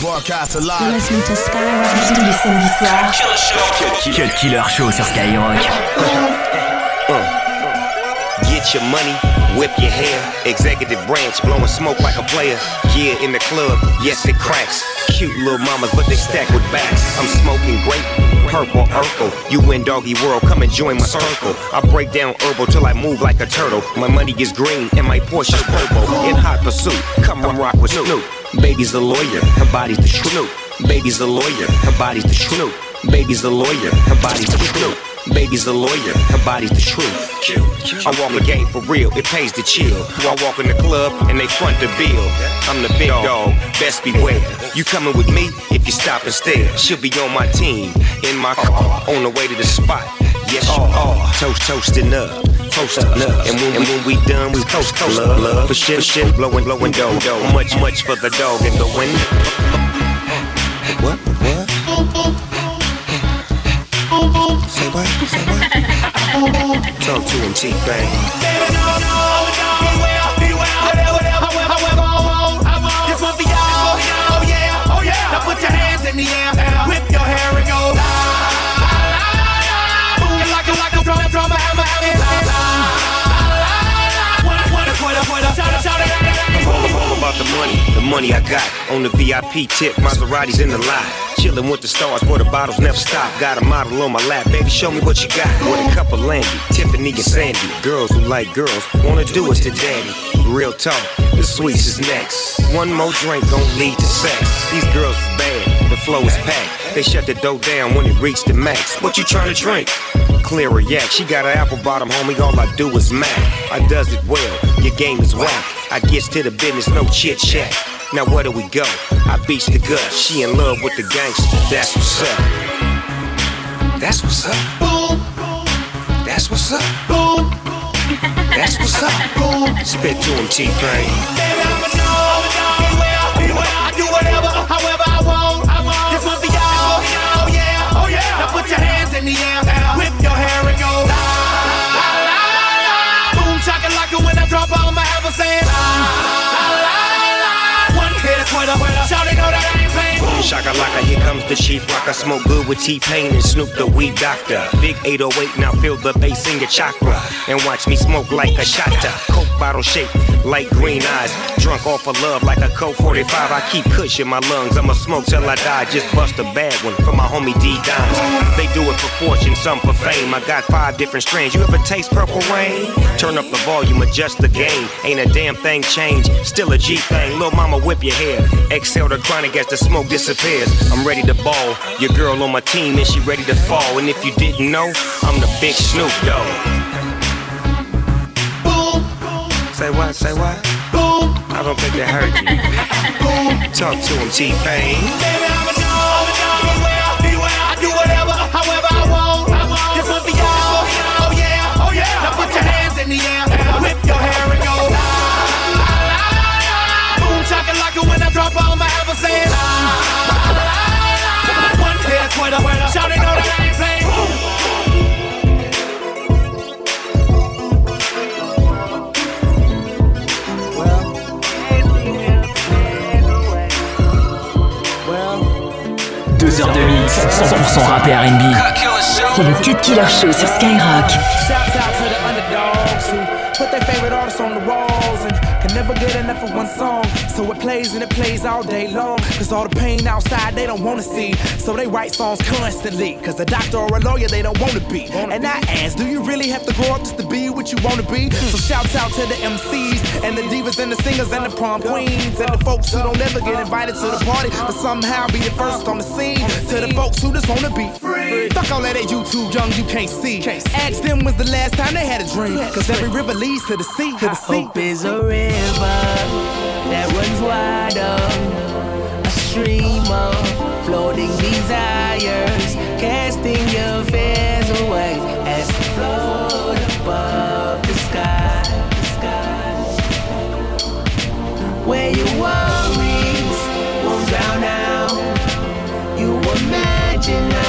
Broadcast live. Listening to Skyrock tous les samedis soirs. Cut Killer Show sur Skyrock. Uh, uh, uh. Get your money, whip your hair. Executive branch, blowing smoke like a player. Yeah, in the club, yes, it cracks. Cute little mamas, but they stack with backs. I'm smoking grape purple Urkel. You in doggy world, come and join my circle. I break down herbal till I move like a turtle. My money is green and my Porsche purple. In hot pursuit, come and rock with Snoop. Baby's a lawyer, her body's the Snoop. Baby's a lawyer, her body's the Snoop. Baby's a lawyer, her body's the Snoop. Baby's a lawyer, her body's the truth. I walk the game for real, it pays to chill. I walk in the club and they front the bill. I'm the big dog, best beware. You coming with me if you stop and stare. She'll be on my team, in my car, on the way to the spot. Yes, you are. Toast, toasting up. Toasting up. And when, and when we done, we toast, toast, love, love. For shit, for shit, blowing, blowing dough, dough. Much, much for the dog in the wind. What? What? Say what? Say what? Talk to him, T-Pain. Baby, no, no, no, beware, beware, whatever, whatever, however, I want, I want. This one for y'all, oh yeah, oh yeah. Now put your hands in the air, money, I got on the VIP tip, Maseratis in the lot. Chillin' with the stars, boy, the bottles never stop. Got a model on my lap, baby, show me what you got. With a cup of Landy, Tiffany and Sandy. Girls who like girls, wanna do it to daddy. Real talk, the sweets is next. One more drink gon' lead to sex. These girls is bad, the flow is packed. They shut the door down when it reached the max. What you tryna drink? Clearer yak. She got an apple bottom, homie. All I do is mac. I does it well. Your game is whack. I gets to the business, no chit chat. Now where do we go? I beats the gut. She in love with the gangster. That's what's up. That's what's up. Boom. That's what's up. Boom. That's what's up. Boom. Spit to him, T-Pain. Baby, I'm a I do whatever, however I want. I want. This one for y'all. Oh yeah, oh yeah. Now put your hands in the air, whip your hair and go Shaka laka, here comes the chief rocker. Smoke good with T-Pain and Snoop the weed doctor. Big 808, now feel the bass in your chakra. And watch me smoke like a shotta. Coke bottle shaped light green eyes. Drunk off of love like a Colt 45. I keep kush in my lungs. I'ma smoke till I die. Just bust a bad one for my homie D Dimes. They do it for fortune, some for fame. I got five different strains. You ever taste purple rain? Turn up the volume, adjust the gain. Ain't a damn thing changed. Still a G thing. Lil' mama whip your hair. Exhale the chronic as the smoke disappears. I'm ready to ball. Your girl on my team and she ready to fall. And if you didn't know, I'm the big Snoop Dogg. Say what? Say what? Boom. I don't think they heard you. Boom. Talk to him, T-Pain. Baby, I'm a dog. Beware, beware. I do whatever, however I want. Killer Show sur Skyrock. Shouts out to the underdogs who put their favorite artists on the walls and can never get enough of one song. So it plays and it plays all day long. Cause all the pain outside they don't wanna see. So they write songs constantly. Cause a doctor or a lawyer they don't wanna be. And I ask, do you really have to grow up just to be what you wanna be? So shouts out to the MCs and the divas and the singers and the prom queens and the folks who don't ever get invited to the party. But somehow be the first on the scene. To the folks who just wanna be free. Fuck all that that you too young, you can't see. Ask them when's the last time they had a dream. Cause every river leads to the sea. To the sea. Hope is a river that runs wider, a stream of floating desires, casting your fears away as you float above the sky. The sky. Where your worries won't drown out. You imagine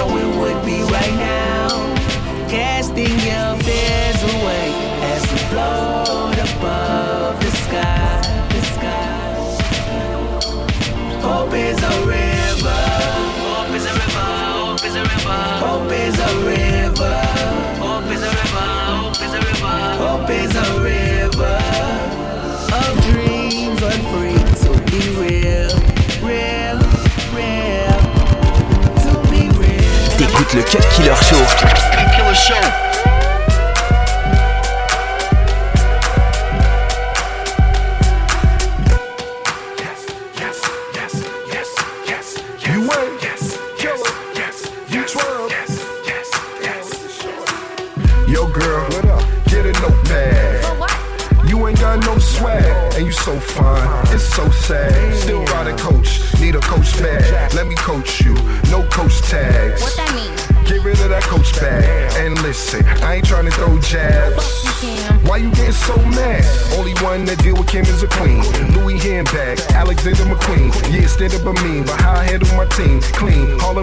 Killer Show. Killer Show.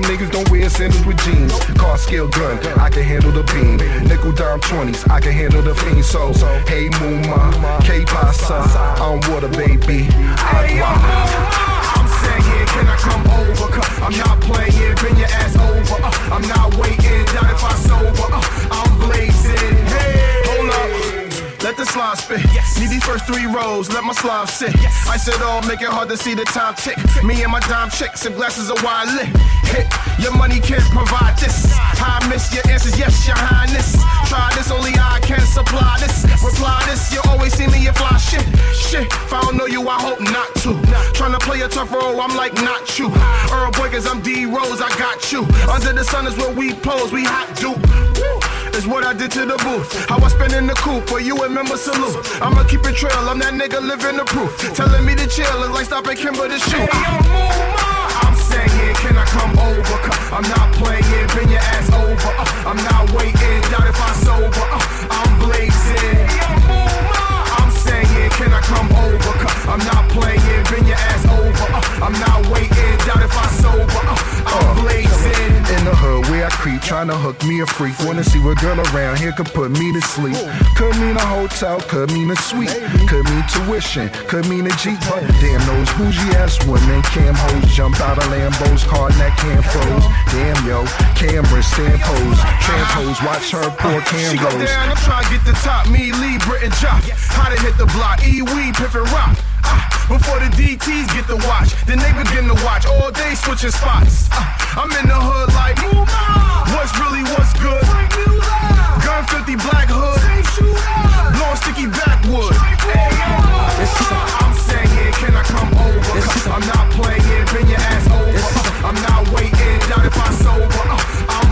Them niggas don't wear sandals with jeans. Car scale gun, I can handle the beam. Nickel dime 20s, I can handle the fiend. So, hey, Mooma, K Pasa, I'm water, baby. I'm saying, can I come over? Cause I'm not playing, bring your ass over. Uh, I'm not waiting, not if I sober. Uh, I'm blazing. Hey, hold up. Let the slide spit. Yes. Need these first three rows, let my slide sit. Yes. I said all, make it hard to see the time tick. tick. Me and my dime chicks and glasses of wine lit. Hit, your money can't provide this. I miss your answers, yes, your highness. Try this, only I can supply this. Reply this, you always see me, you fly shit. Shit, if I don't know you, I hope not to. Tryna play a tough role, I'm like, not you. Earl Boy, cause I'm D Rose, I got you. Under the sun is where we pose, we hot dupe. Is what I did to the booth. How I spend in the coop, but you remember salute. I'ma keep it trail, I'm that nigga living the proof. Telling me to chill is like stopping Kimber to shoot. I'm saying, can I come over? i I'm not playing, bring your ass over. Uh, I'm not waiting, doubt if I sober. Uh, I'm blazing. I'm saying, can I come over? i I'm not playing, bring your ass over. Uh, I'm not waiting, doubt if I sober. Uh, I'm blazing. I creep, trying to hook me a freak. Wanna see what girl around here could put me to sleep. Could mean a hotel, could mean a suite. Could mean tuition, could mean a Jeep. But damn, those bougie ass women, cam hoes jump out of Lambos, card that cam froze. Damn, yo, cameras, stand pose. Tramp hoes, watch her poor cam goes. She go down, I'm trying to get the top. Me, Lee, Britain, Jock. How to hit the block, E-Weed, Piffin Rock. Ah, before the DTs get the watch, then they begin to watch all day switching spots. Uh, I'm in the hood like, move on. what's really what's good? Gun 50 black hood, blowing sticky backwood. I'm saying, can I come over? I'm not playing, bring your ass over. I'm not waiting, doubt if I sober. Uh, I'm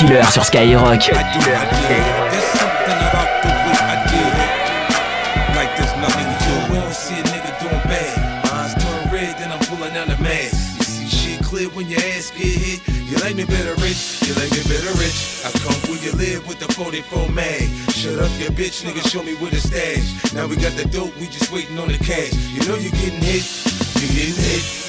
Killer sur Skyrock. When your ass get hit. You like me better rich, you like me better rich. I come where you live with the 44 mag. Shut up, your bitch, nigga, show me where the stash. Now we got the dope, we just waiting on the cash. You know you getting hit, you getting hit.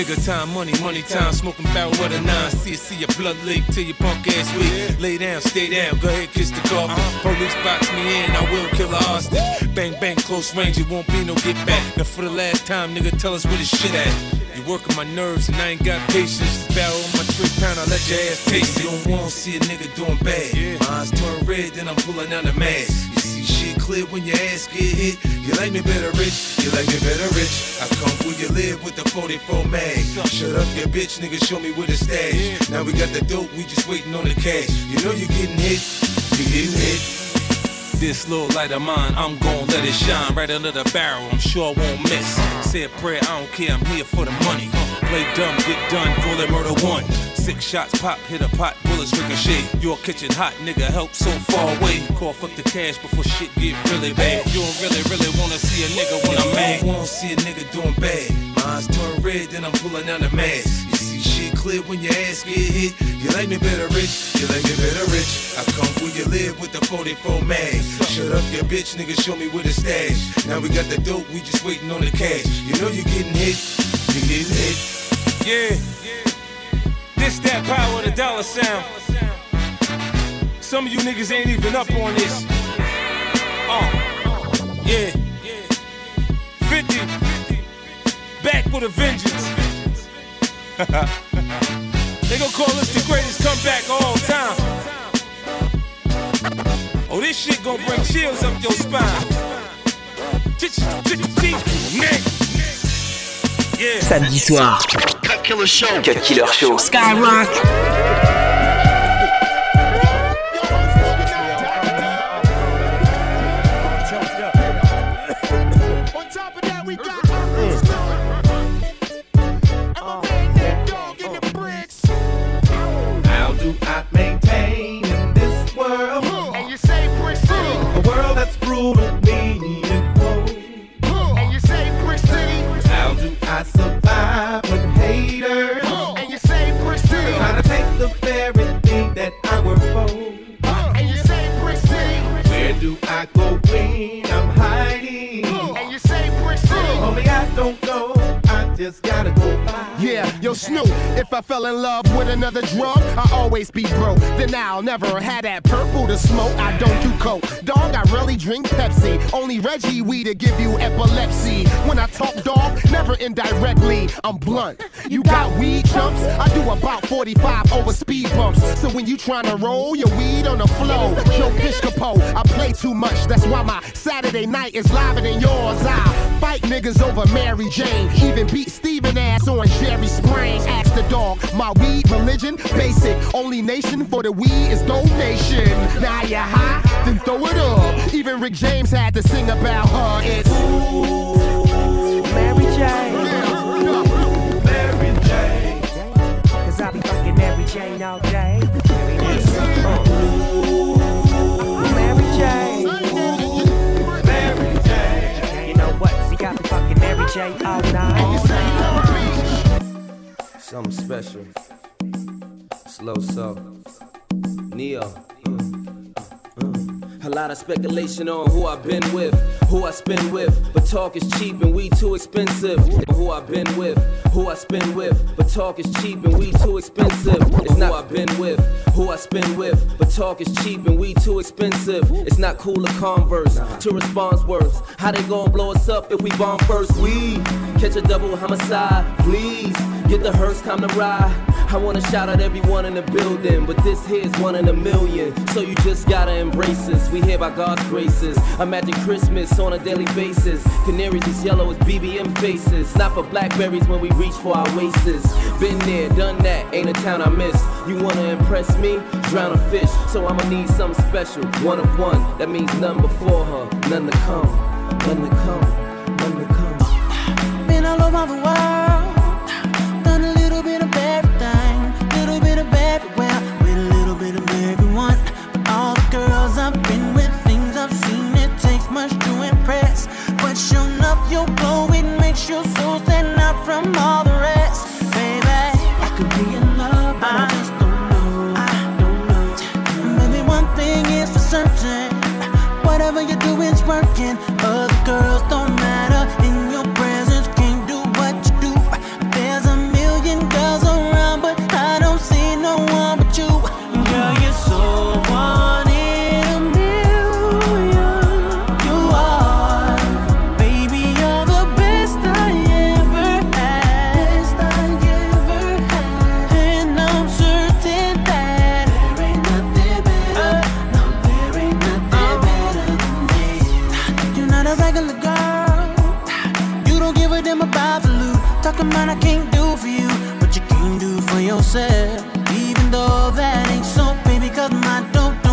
Nigga, time, money, money, time. Smoking barrel with a nine. See, see your blood leak till your punk ass weak. Lay down, stay down, go ahead, kiss the carpet. Uh-huh. Police box me in, I will kill a hostage. Bang, bang, close range, it won't be no get back. Now for the last time, nigga, tell us where the shit at. You working my nerves and I ain't got patience. Barrel on my three pound, I let your ass taste it. You don't wanna see a nigga doing bad. Eyes turn red, then I'm pulling out the mask. When your ass get hit. You like me better rich, you like me better rich. I come where you live with the 44 mag. Shut up, your bitch, nigga, show me where the stash. Now we got the dope, we just waiting on the cash. You know you getting hit, you getting hit. This little light of mine, I'm gon' let it shine right under the barrel. I'm sure I won't miss. Say a prayer, I don't care, I'm here for the money. Play dumb, get done, call it murder one. Six shots pop, hit a pot, bullets ricochet. Your kitchen hot, nigga, help so far away. Cough up the cash before shit get really bad. You don't really, really wanna see a nigga when I'm mad. Wanna see a nigga doing bad. Mine's turn red, then I'm pulling out the mask. You see shit clear when your ass get hit. You like me better rich, you like me better rich. I come where you live with the 44 mag. Shut up, your bitch, nigga, show me where the stash. Now we got the dope, we just waiting on the cash. You know you getting hit, you getting hit. Yeah. This that power the dollar sound. Some of you niggas ain't even up on this. Uh, yeah. 50, back with a vengeance. they gon' call us the greatest comeback of all time. Oh, this shit gon' bring chills up your spine. Samedi soir. Cut Killer Show. Cut Killer Show. Skyrock. another I'll never had that purple to smoke. I don't do coke. Dog, I really drink Pepsi. Only Reggie weed to give you indirectly. I'm blunt. You got weed chumps? I do about 45 over speed bumps. So when you tryna roll your weed on the flow, Joe Piscopo, I play too much. That's why my Saturday night is liver than yours. I fight niggas over Mary Jane. Even beat Steven ass on Jerry Sprain. Ask the dog, my weed religion, basic. Only nation for the weed is donation. Now you high, then throw it up. Even Rick James had to sing about her. It's Ooh, Mary Jane. Jane all day. Ooh, Mary Jane. Mary Jane. You know what? See, I be fucking Mary Jane all night. Something special. Slow so. Neo. A lot of speculation on who I've been with, who I spend with, but talk is cheap and we too expensive. Who I've been with, who I spend with, but talk is cheap and we too expensive. It's not who I've been with, who I spend with, but talk is cheap and we too expensive. It's not cool to converse, to response words. How they gon' blow us up if we bomb first? We catch a double homicide, please. Get the hearse, time to ride. I wanna shout out everyone in the building, but this here's one in a million. So you just gotta embrace us. We here by God's graces. Imagine Christmas on a daily basis. Canaries as yellow as BBM faces. Not for blackberries when we reach for our waists. Been there, done that, ain't a town I miss. You wanna impress me? Drown a fish. So I'ma need something special. One of one, that means none before her, none to come, none to come, none to come. Been all over the world. You so stand out from all the rest. I can't do for you what you can do for yourself. Even though that ain't so, baby, cause my dope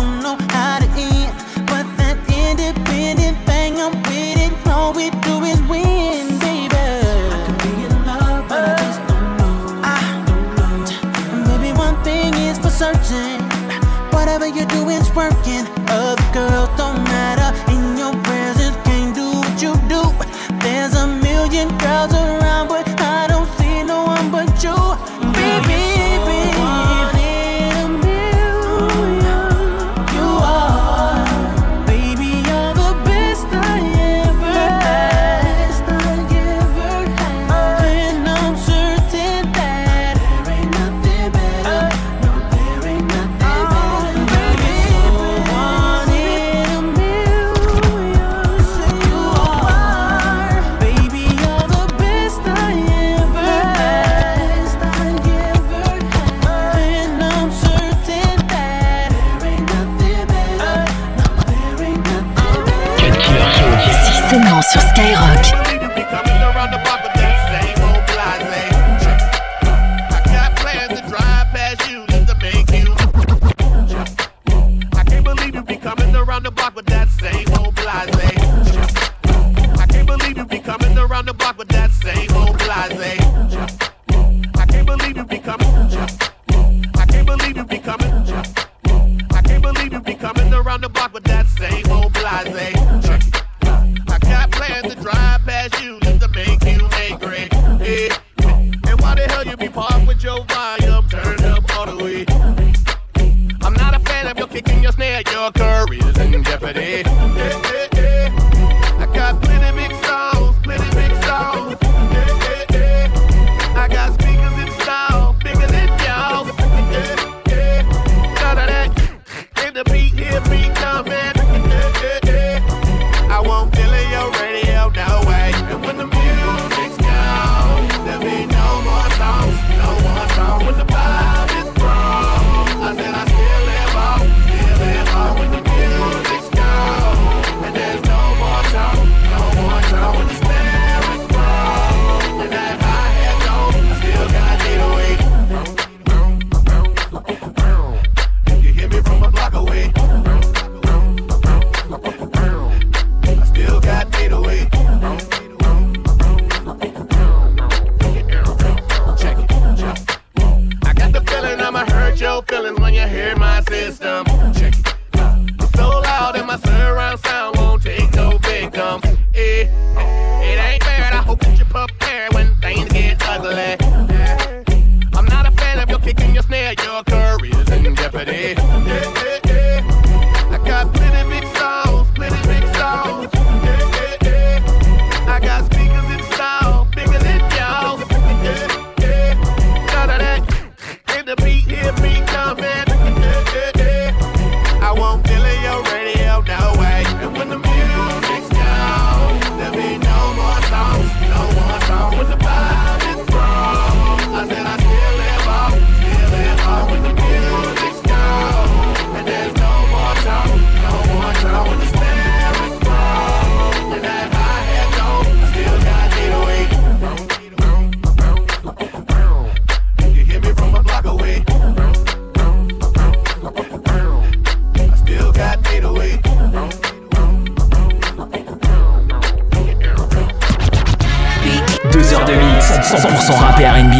100% rap et RB.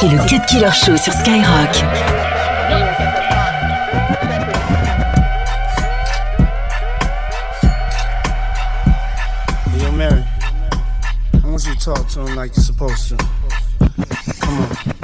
C'est le Cut Killer Show sur Skyrock. Yo, Mary, I want you to talk to him like you're supposed to. Come on.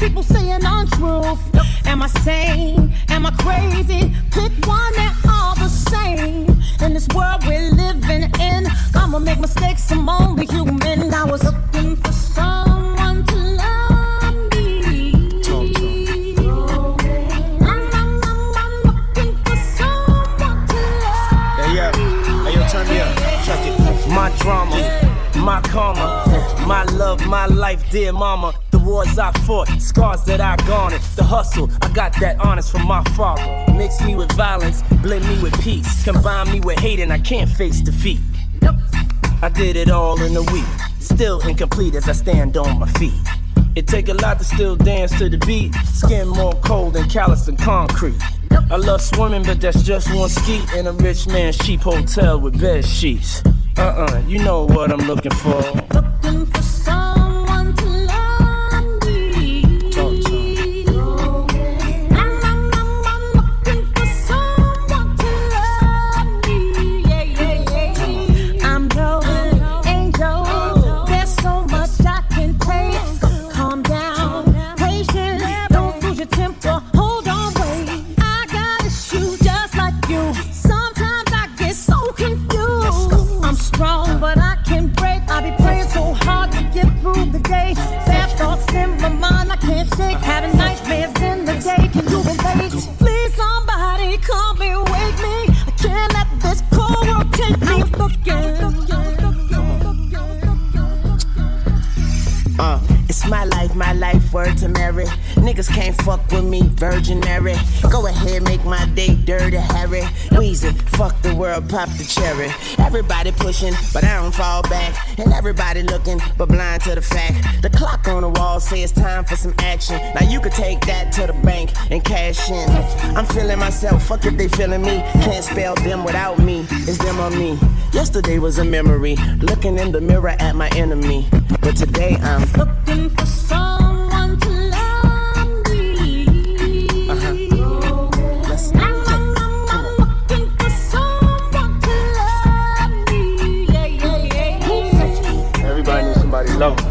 people saying untruth. Am I sane? Am I crazy? Pick one, they're all the same. In this world we're living in, I'ma make mistakes, I'm only human. I was looking for someone to love me. I'm, I'm, I'm, I'm looking for someone to love yeah. Hey, yo, me. Check it. My drama, my karma, my love, my life, dear mama wars I fought, scars that I garnered. The hustle, I got that honest from my father. Mix me with violence, blend me with peace. Combine me with hate, and I can't face defeat. Nope. I did it all in a week, still incomplete as I stand on my feet. It take a lot to still dance to the beat. Skin more cold than callous than concrete. I love swimming, but that's just one ski in a rich man's cheap hotel with bed sheets. Uh uh you know what I'm looking for. Looking for Niggas can't fuck with me, Virgin Mary. Go ahead, make my day dirty, Harry. Weezy. fuck the world, pop the cherry. Everybody pushing, but I don't fall back. And everybody looking, but blind to the fact. The clock on the wall says time for some action. Now you could take that to the bank and cash in. I'm feeling myself, fuck if they feeling me. Can't spell them without me, it's them or me. Yesterday was a memory, looking in the mirror at my enemy. But today I'm looking for some. Love